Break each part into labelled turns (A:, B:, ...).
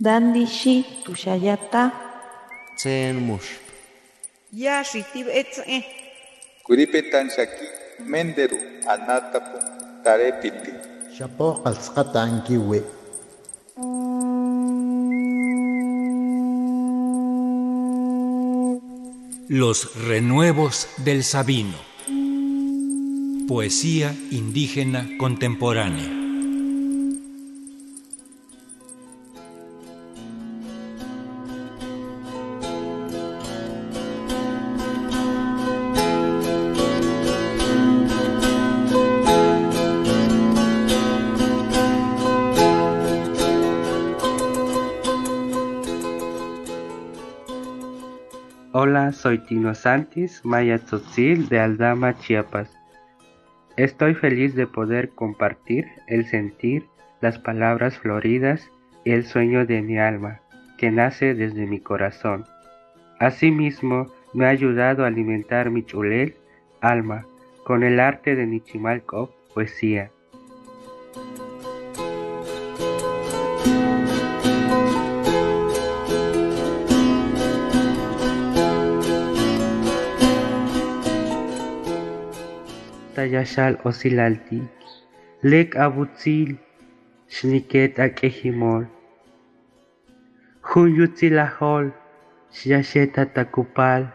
A: Dandishi tushayata.
B: Tsen mush.
C: Yashi tibetze.
D: Kuripetan shaki menderu anatapu tarepiti.
E: Shapo qalsqata ankiwi.
F: Los renuevos del Sabino. Poesía indígena contemporánea.
G: Hola, soy Tino Santis, Maya Tzotzil de Aldama, Chiapas. Estoy feliz de poder compartir el sentir, las palabras floridas y el sueño de mi alma, que nace desde mi corazón. Asimismo, me ha ayudado a alimentar mi chulel, alma, con el arte de Nichimalkov, poesía. Tayashal osilalti, lek abutzil, shniket akehimol. Hunyutzilahol, shiyasheta takupal,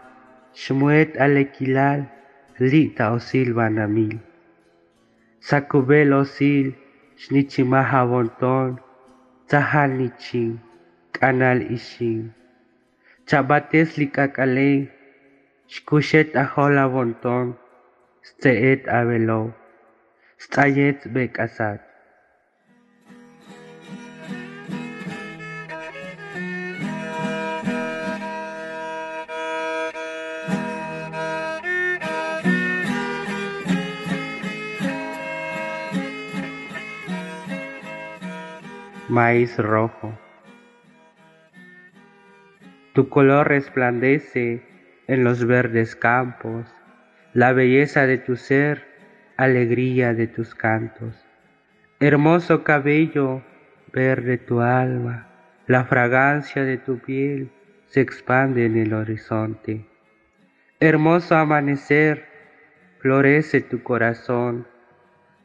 G: shmuet alekilal, lita osil banamil. Sakubel osil, shnichimaha bonton, tzahal nichin, kanal ishin. Chabates likakalen, shkushet ahola bonton, Stayet bekasat. Maíz rojo. Tu color resplandece en los verdes campos la belleza de tu ser, alegría de tus cantos. Hermoso cabello, verde tu alma, la fragancia de tu piel se expande en el horizonte. Hermoso amanecer, florece tu corazón,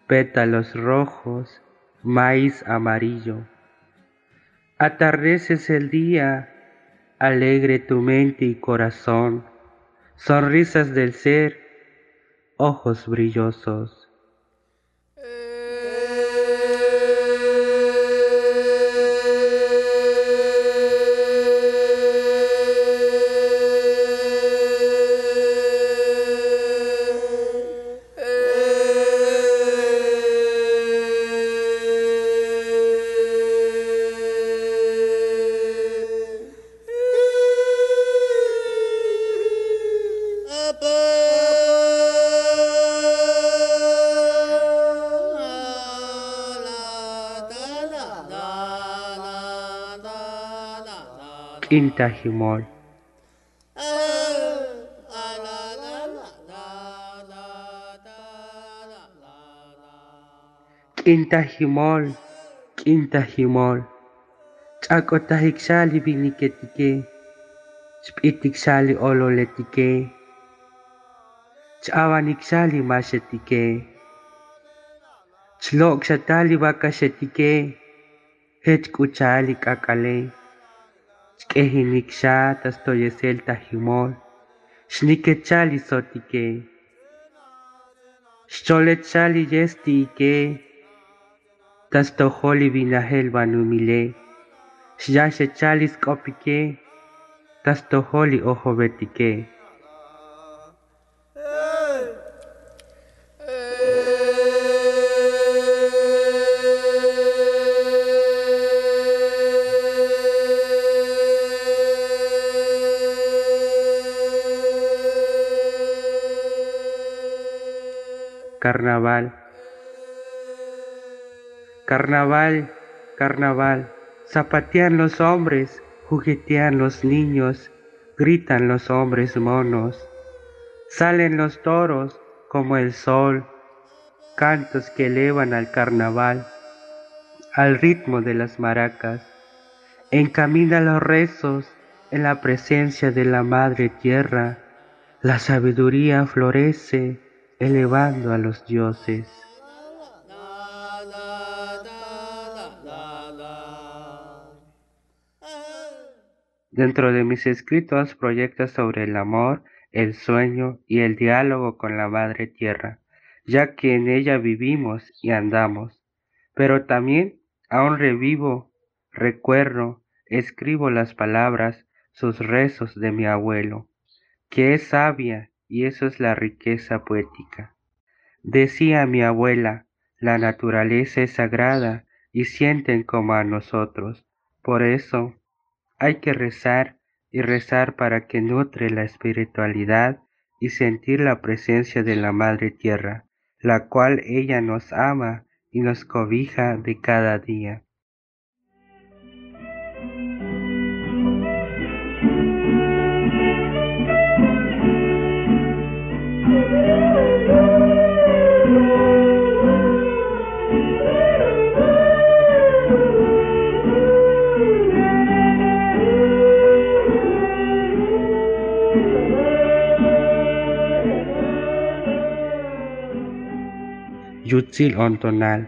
G: pétalos rojos, maíz amarillo. Atardeces el día, alegre tu mente y corazón, sonrisas del ser, ojos brillosos. inta himol. Inta himol, inta himol. Chako tahik sali biniketike, spitik sali ololetike. cawanik sali masetike. Chlok sa tali wakasetike, het kutsali kakalei. Ch'ejinikxa tastoyesel tajimol, xnikechali sotike, xcholechali yesti ike, tastojoli vinahel banumile, xyaxechali skopike, tastojoli ojobetike. Carnaval. Carnaval, carnaval. Zapatean los hombres, juguetean los niños, gritan los hombres monos. Salen los toros como el sol, cantos que elevan al carnaval, al ritmo de las maracas. Encamina los rezos en la presencia de la Madre Tierra. La sabiduría florece elevando a los dioses. Dentro de mis escritos proyectos sobre el amor, el sueño y el diálogo con la Madre Tierra, ya que en ella vivimos y andamos. Pero también aún revivo, recuerdo, escribo las palabras, sus rezos de mi abuelo, que es sabia y eso es la riqueza poética. Decía mi abuela, la naturaleza es sagrada y sienten como a nosotros. Por eso hay que rezar y rezar para que nutre la espiritualidad y sentir la presencia de la Madre Tierra, la cual ella nos ama y nos cobija de cada día. utile hormonal.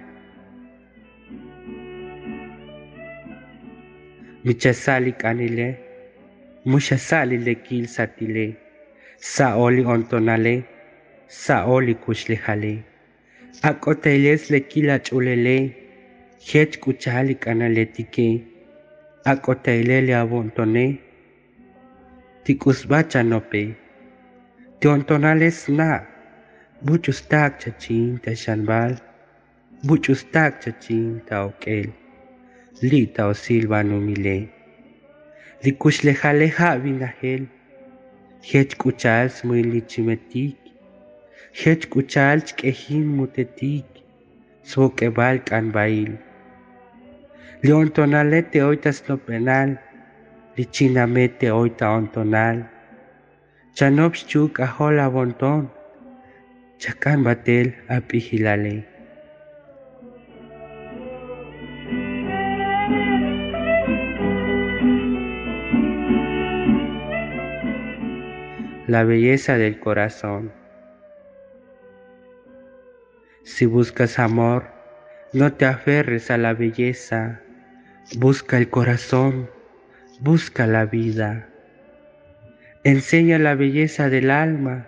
G: Mchesali kanile, mchesali lekil satile, saoli ontonale, saoli kushlihale. Akoteles lekila chulele, hech kuchali kanaletike, akotelele abontone, tikusbacha nope, tiontonales na, Buchustak chachin ta shanbal, buchustak chachin ta okel, li ta o silva numile. Li kushlejaleja vinahel, hech kuchals muy lichimetik, hech kuchals kehin mutetik, swokebal kanbail. Leon tonalete oitas lo penal, lichinamete oita ontonal, chanobs chuk ahola bonton, Chacan Batel Apihilale. La belleza del corazón. Si buscas amor, no te aferres a la belleza, busca el corazón, busca la vida. Enseña la belleza del alma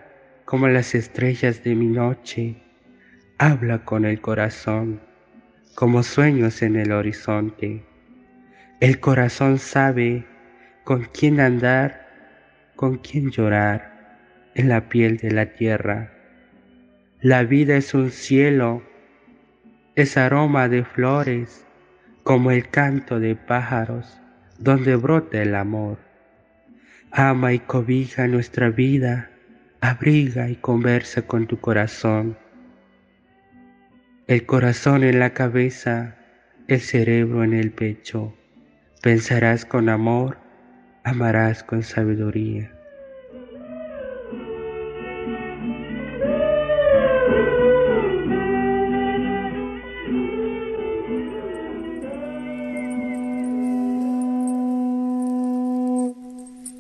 G: como las estrellas de mi noche, habla con el corazón, como sueños en el horizonte. El corazón sabe con quién andar, con quién llorar en la piel de la tierra. La vida es un cielo, es aroma de flores, como el canto de pájaros, donde brota el amor. Ama y cobija nuestra vida abriga y conversa con tu corazón. El corazón en la cabeza, el cerebro en el pecho. Pensarás con amor, amarás con sabiduría.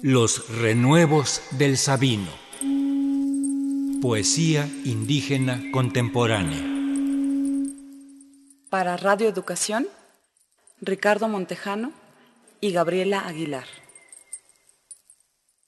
F: Los renuevos del Sabino. Poesía indígena contemporánea.
H: Para Radio Educación, Ricardo Montejano y Gabriela Aguilar.